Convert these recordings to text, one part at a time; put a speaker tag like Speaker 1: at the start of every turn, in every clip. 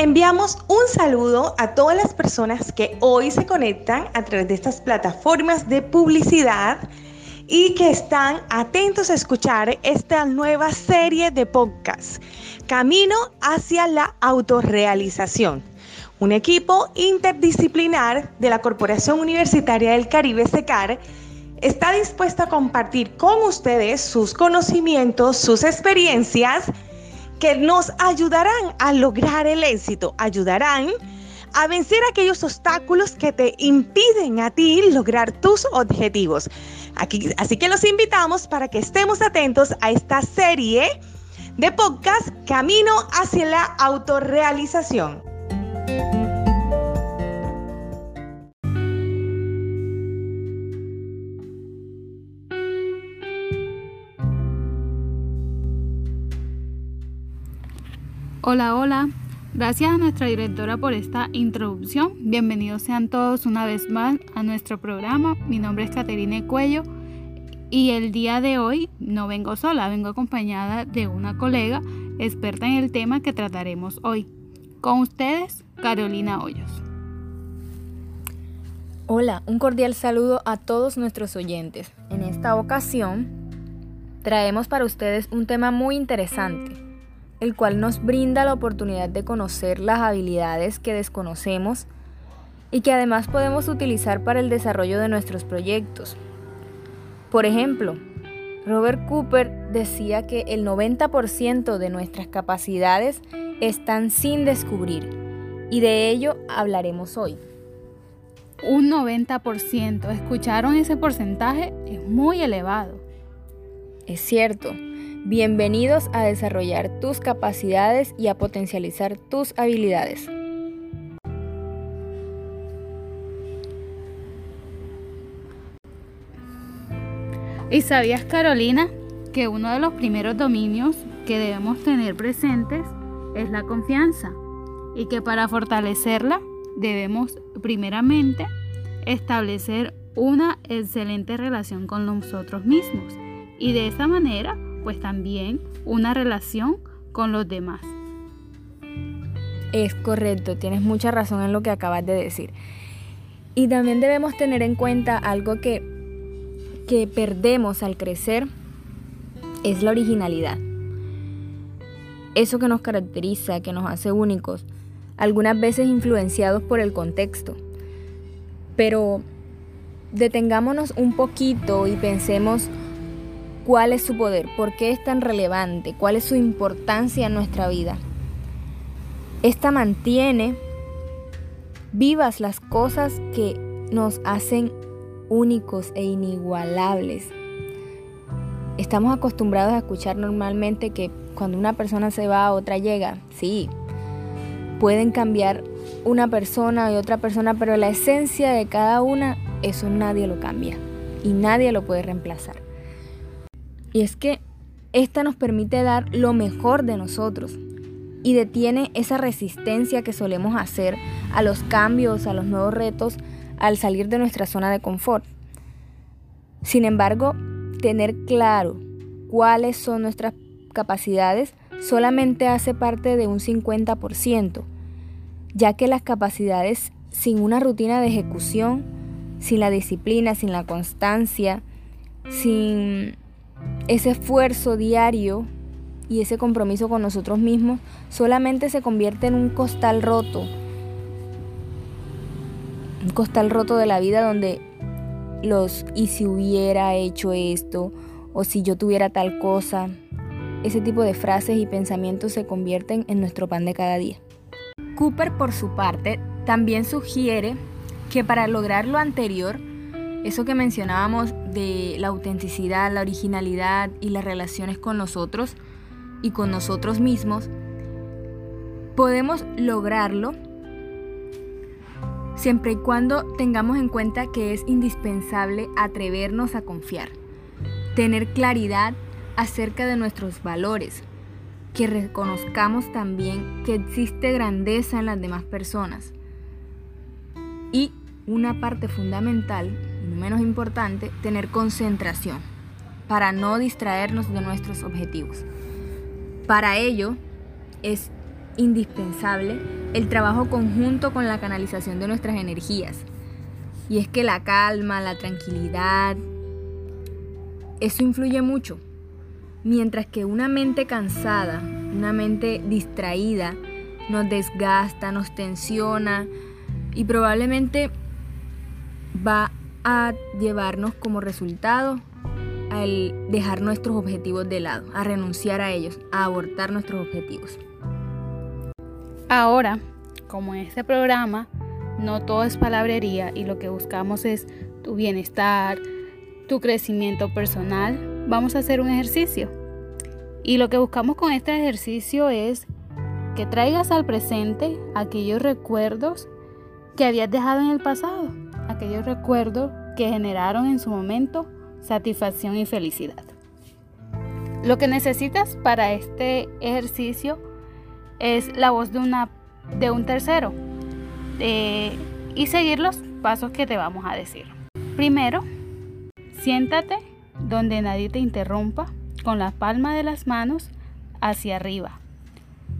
Speaker 1: Enviamos un saludo a todas las personas que hoy se conectan a través de estas plataformas de publicidad y que están atentos a escuchar esta nueva serie de podcast, Camino hacia la autorrealización. Un equipo interdisciplinar de la Corporación Universitaria del Caribe, SECAR, está dispuesto a compartir con ustedes sus conocimientos, sus experiencias, que nos ayudarán a lograr el éxito, ayudarán a vencer aquellos obstáculos que te impiden a ti lograr tus objetivos. Aquí, así que los invitamos para que estemos atentos a esta serie de podcast Camino hacia la autorrealización.
Speaker 2: Hola, hola. Gracias a nuestra directora por esta introducción. Bienvenidos sean todos una vez más a nuestro programa. Mi nombre es Caterine Cuello y el día de hoy no vengo sola, vengo acompañada de una colega experta en el tema que trataremos hoy. Con ustedes, Carolina Hoyos.
Speaker 3: Hola, un cordial saludo a todos nuestros oyentes. En esta ocasión traemos para ustedes un tema muy interesante el cual nos brinda la oportunidad de conocer las habilidades que desconocemos y que además podemos utilizar para el desarrollo de nuestros proyectos. Por ejemplo, Robert Cooper decía que el 90% de nuestras capacidades están sin descubrir y de ello hablaremos hoy.
Speaker 2: Un 90%, ¿escucharon ese porcentaje? Es muy elevado.
Speaker 3: Es cierto. Bienvenidos a desarrollar tus capacidades y a potencializar tus habilidades.
Speaker 2: ¿Y sabías, Carolina, que uno de los primeros dominios que debemos tener presentes es la confianza? Y que para fortalecerla debemos primeramente establecer una excelente relación con nosotros mismos. Y de esa manera pues también una relación con los demás.
Speaker 3: Es correcto, tienes mucha razón en lo que acabas de decir. Y también debemos tener en cuenta algo que, que perdemos al crecer, es la originalidad. Eso que nos caracteriza, que nos hace únicos, algunas veces influenciados por el contexto. Pero detengámonos un poquito y pensemos cuál es su poder, por qué es tan relevante, cuál es su importancia en nuestra vida. Esta mantiene vivas las cosas que nos hacen únicos e inigualables. Estamos acostumbrados a escuchar normalmente que cuando una persona se va, otra llega. Sí, pueden cambiar una persona y otra persona, pero la esencia de cada una, eso nadie lo cambia y nadie lo puede reemplazar. Y es que esta nos permite dar lo mejor de nosotros y detiene esa resistencia que solemos hacer a los cambios, a los nuevos retos, al salir de nuestra zona de confort. Sin embargo, tener claro cuáles son nuestras capacidades solamente hace parte de un 50%, ya que las capacidades sin una rutina de ejecución, sin la disciplina, sin la constancia, sin ese esfuerzo diario y ese compromiso con nosotros mismos solamente se convierte en un costal roto. Un costal roto de la vida donde los y si hubiera hecho esto o si yo tuviera tal cosa, ese tipo de frases y pensamientos se convierten en nuestro pan de cada día. Cooper, por su parte, también sugiere que para lograr lo anterior, eso que mencionábamos de la autenticidad, la originalidad y las relaciones con nosotros y con nosotros mismos, podemos lograrlo siempre y cuando tengamos en cuenta que es indispensable atrevernos a confiar, tener claridad acerca de nuestros valores, que reconozcamos también que existe grandeza en las demás personas. Y una parte fundamental no menos importante, tener concentración para no distraernos de nuestros objetivos. Para ello es indispensable el trabajo conjunto con la canalización de nuestras energías. Y es que la calma, la tranquilidad, eso influye mucho. Mientras que una mente cansada, una mente distraída, nos desgasta, nos tensiona y probablemente va a llevarnos como resultado al dejar nuestros objetivos de lado, a renunciar a ellos, a abortar nuestros objetivos.
Speaker 2: Ahora, como en este programa, no todo es palabrería y lo que buscamos es tu bienestar, tu crecimiento personal, vamos a hacer un ejercicio. Y lo que buscamos con este ejercicio es que traigas al presente aquellos recuerdos que habías dejado en el pasado, aquellos recuerdos que generaron en su momento satisfacción y felicidad. Lo que necesitas para este ejercicio es la voz de, una, de un tercero y seguir los pasos que te vamos a decir. Primero, siéntate donde nadie te interrumpa con la palma de las manos hacia arriba.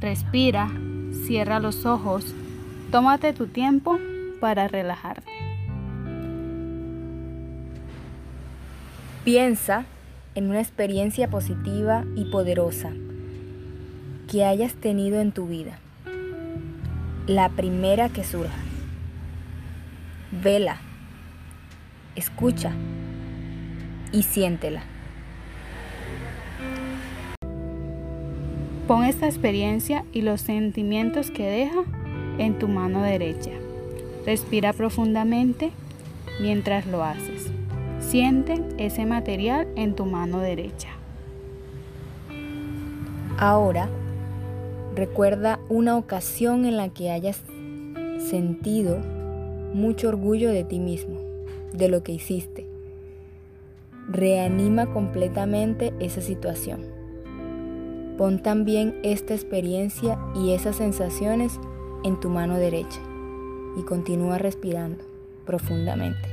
Speaker 2: Respira, cierra los ojos, tómate tu tiempo para relajarte.
Speaker 3: Piensa en una experiencia positiva y poderosa que hayas tenido en tu vida. La primera que surja. Vela, escucha y siéntela.
Speaker 2: Pon esta experiencia y los sentimientos que deja en tu mano derecha. Respira profundamente mientras lo haces. Siente ese material en tu mano derecha.
Speaker 3: Ahora, recuerda una ocasión en la que hayas sentido mucho orgullo de ti mismo, de lo que hiciste. Reanima completamente esa situación. Pon también esta experiencia y esas sensaciones en tu mano derecha y continúa respirando profundamente.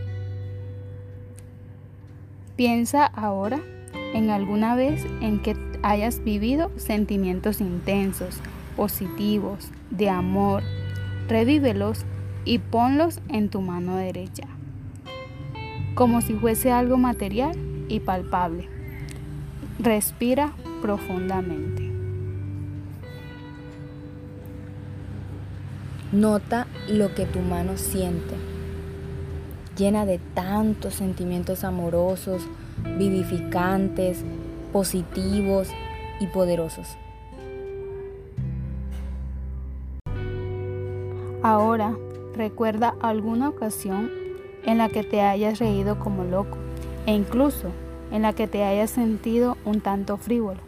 Speaker 2: Piensa ahora en alguna vez en que hayas vivido sentimientos intensos, positivos, de amor. Revívelos y ponlos en tu mano derecha, como si fuese algo material y palpable. Respira profundamente.
Speaker 3: Nota lo que tu mano siente llena de tantos sentimientos amorosos, vivificantes, positivos y poderosos.
Speaker 2: Ahora, recuerda alguna ocasión en la que te hayas reído como loco e incluso en la que te hayas sentido un tanto frívolo.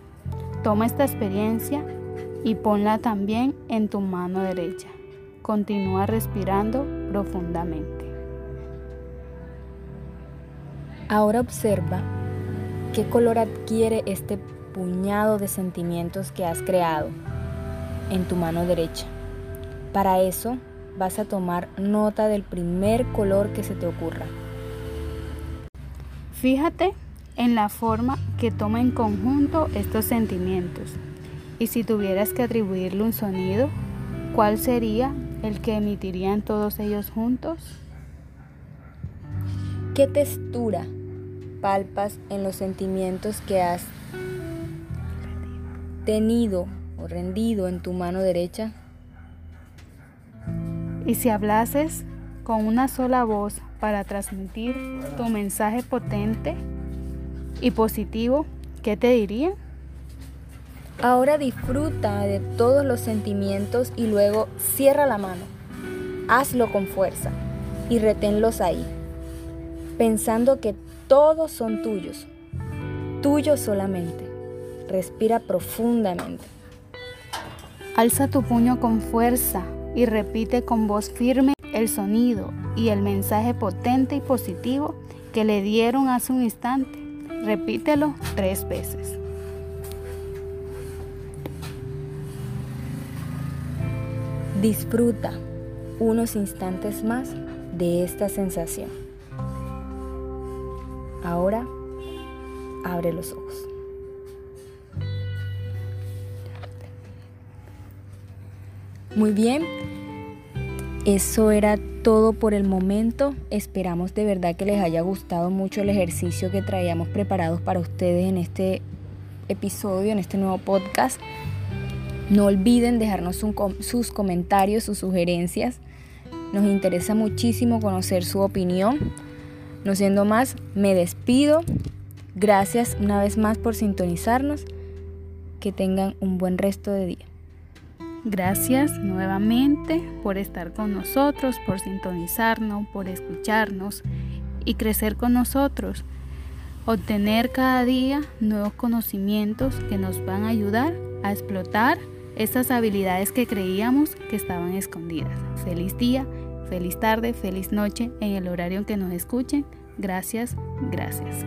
Speaker 2: Toma esta experiencia y ponla también en tu mano derecha. Continúa respirando profundamente.
Speaker 3: Ahora observa qué color adquiere este puñado de sentimientos que has creado en tu mano derecha. Para eso vas a tomar nota del primer color que se te ocurra.
Speaker 2: Fíjate en la forma que toma en conjunto estos sentimientos y si tuvieras que atribuirle un sonido, ¿cuál sería el que emitirían todos ellos juntos?
Speaker 3: ¿Qué textura palpas en los sentimientos que has tenido o rendido en tu mano derecha?
Speaker 2: Y si hablases con una sola voz para transmitir tu mensaje potente y positivo, ¿qué te diría?
Speaker 3: Ahora disfruta de todos los sentimientos y luego cierra la mano. Hazlo con fuerza y reténlos ahí, pensando que todos son tuyos, tuyos solamente. Respira profundamente.
Speaker 2: Alza tu puño con fuerza y repite con voz firme el sonido y el mensaje potente y positivo que le dieron hace un instante. Repítelo tres veces.
Speaker 3: Disfruta unos instantes más de esta sensación. Ahora abre los ojos. Muy bien, eso era todo por el momento. Esperamos de verdad que les haya gustado mucho el ejercicio que traíamos preparados para ustedes en este episodio, en este nuevo podcast. No olviden dejarnos sus comentarios, sus sugerencias. Nos interesa muchísimo conocer su opinión. No siendo más, me despido. Gracias una vez más por sintonizarnos. Que tengan un buen resto de día.
Speaker 2: Gracias nuevamente por estar con nosotros, por sintonizarnos, por escucharnos y crecer con nosotros. Obtener cada día nuevos conocimientos que nos van a ayudar a explotar estas habilidades que creíamos que estaban escondidas. Feliz día, feliz tarde, feliz noche en el horario en que nos escuchen. Gracias, gracias.